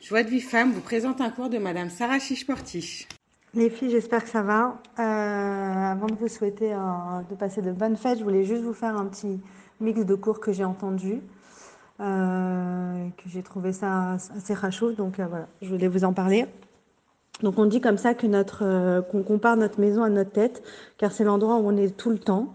Joie de vie femme vous présente un cours de Madame Sarah Chichportiche. Les filles, j'espère que ça va. Euh, avant de vous souhaiter de passer de bonnes fêtes, je voulais juste vous faire un petit mix de cours que j'ai entendu, euh, que j'ai trouvé ça assez rachou, donc euh, voilà, je voulais vous en parler. Donc on dit comme ça que notre, qu'on compare notre maison à notre tête, car c'est l'endroit où on est tout le temps.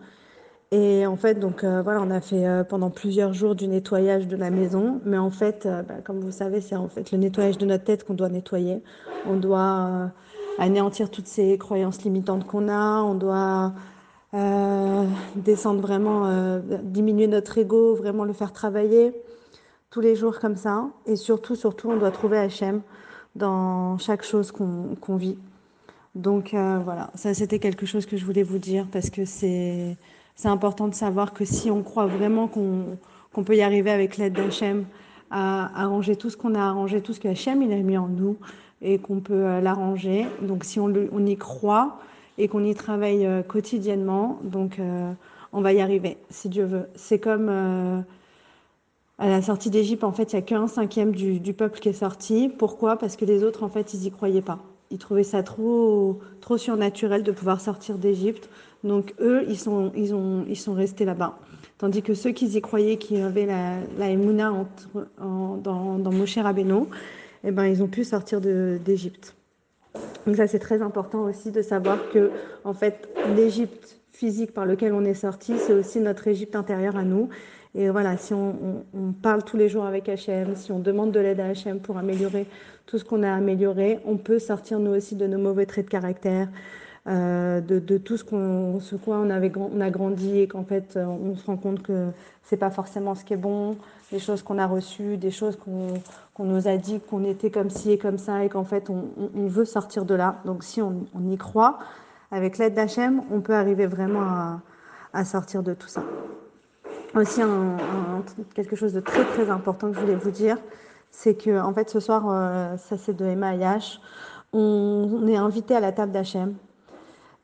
Et en fait, donc euh, voilà, on a fait euh, pendant plusieurs jours du nettoyage de la maison. Mais en fait, euh, bah, comme vous savez, c'est en fait le nettoyage de notre tête qu'on doit nettoyer. On doit anéantir toutes ces croyances limitantes qu'on a. On doit descendre vraiment, diminuer notre ego, vraiment le faire travailler tous les jours comme ça. Et surtout, surtout, on doit trouver Hachem dans chaque chose qu'on vit. Donc voilà, ça c'était quelque chose que je voulais vous dire parce que c'est c'est important de savoir que si on croit vraiment qu'on peut y arriver avec l'aide d'Hachem, à arranger tout ce qu'on a arrangé, tout ce que Hachem il a mis en nous, et qu'on peut euh, l'arranger. Donc si on, y croit et qu'on y travaille euh, quotidiennement, donc euh, on va y arriver, si Dieu veut. C'est comme à la sortie d'Égypte, en fait, il n'y a qu'un cinquième du, du, peuple qui est sorti. Pourquoi? Parce que les autres, en fait, ils n'y croyaient pas. Ils trouvaient ça trop, trop surnaturel de pouvoir sortir d'Égypte. Donc eux, ils sont, ils ont, ils sont restés là-bas. Tandis que ceux qui y croyaient, qui avaient la, la entre, dans, dans Moshe Rabbeinu, eh ben, ils ont pu sortir d'Égypte. Donc ça, c'est très important aussi de savoir que, en fait, l'Égypte physique par lequel on est sorti, c'est aussi notre Égypte intérieure à nous. Et voilà, si on, parle tous les jours avec Hachem, si on demande de l'aide à Hachem pour améliorer tout ce qu'on a amélioré, on peut sortir nous aussi de nos mauvais traits de caractère, euh, de, tout ce, qu'on, ce quoi on, a grandi et qu'en fait euh, on se rend compte que c'est pas forcément ce qui est bon, des choses qu'on a reçues, des choses qu'on, nous a dit qu'on était comme ci et comme ça et qu'en fait on, veut sortir de là. Donc si on, y croit, avec l'aide d'Hachem, on peut arriver vraiment à, sortir de tout ça. Aussi quelque chose de très très important que je voulais vous dire, c'est que en fait ce soir, euh, ça c'est de Emma H, on, est invité à la table d'Hachem.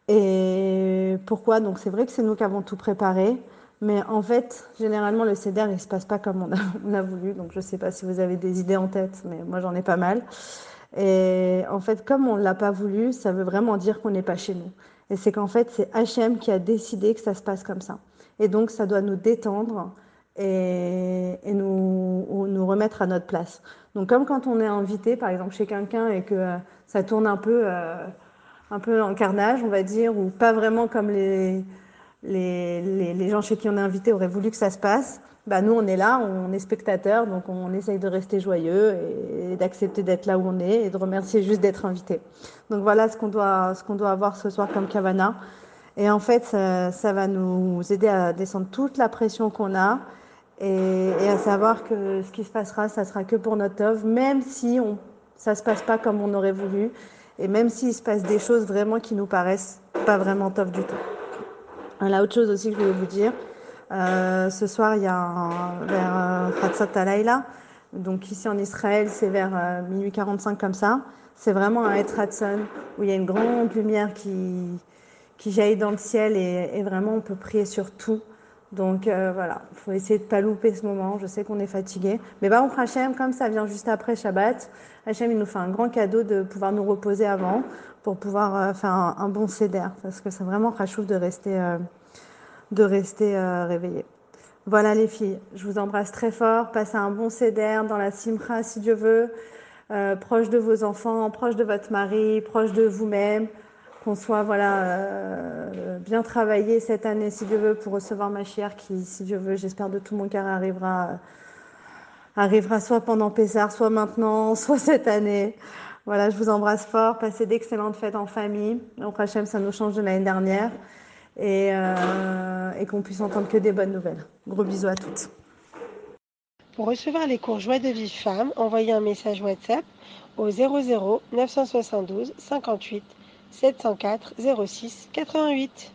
Et pourquoi? Donc c'est vrai que c'est nous qui avons tout préparé, mais en fait, généralement le CEDER il se passe pas comme on a, voulu. Donc je sais pas si vous avez des idées en tête, mais moi j'en ai pas mal. Et en fait, comme on l'a pas voulu, ça veut vraiment dire qu'on n'est pas chez nous. Et c'est qu'en fait, c'est HM qui a décidé que ça se passe comme ça. Et donc, ça doit nous détendre et, et nous, nous remettre à notre place. Donc, comme quand on est invité, par exemple, chez quelqu'un et que euh, ça tourne un peu. Euh, un peu en carnage, on va dire, ou pas vraiment comme les, les, les, les, gens chez qui on est invité auraient voulu que ça se passe. Bah, nous, on est là, on est spectateurs, donc on essaye de rester joyeux et, d'accepter d'être là où on est et de remercier juste d'être invité. Donc voilà ce qu'on doit, ce doit avoir ce soir comme Cavana. Et en fait, ça, va nous aider à descendre toute la pression qu'on a et, à savoir que ce qui se passera, ça sera que pour notre œuvre, même si on, ça se passe pas comme on aurait voulu et même s'il se passe des choses vraiment qui nous paraissent pas vraiment top du tout. La autre chose aussi que je voulais vous dire, euh, ce soir il y a vers euh, Alayla, donc ici en Israël c'est vers euh, minuit 45 comme ça, c'est vraiment un Etratson où il y a une grande lumière qui, jaillit dans le ciel et, vraiment on peut prier sur tout. Donc voilà, il faut essayer de pas louper ce moment. Je sais qu'on est fatigué. Mais fera Hachem, comme ça vient juste après Shabbat, Hachem, il nous fait un grand cadeau de pouvoir nous reposer avant pour pouvoir faire un, bon céder. Parce que c'est vraiment rachouf de rester, de rester euh, réveillé. Voilà les filles, je vous embrasse très fort. Passez un bon céder dans la simcha si Dieu veut. Euh, proche de vos enfants, proche de votre mari, proche de vous-même qu'on soit voilà euh, bien travaillé cette année si Dieu veut pour recevoir ma chère qui si Dieu veut j'espère de tout mon cœur arrivera euh, arrivera soit pendant Pessar soit maintenant soit cette année voilà je vous embrasse fort passez d'excellentes fêtes en famille au prochain ça nous change de l'année dernière et, euh, et qu'on puisse entendre que des bonnes nouvelles. Gros bisous à toutes. Pour recevoir les cours Joie de vie femme envoyez un message WhatsApp au 00 972 58 704 06 88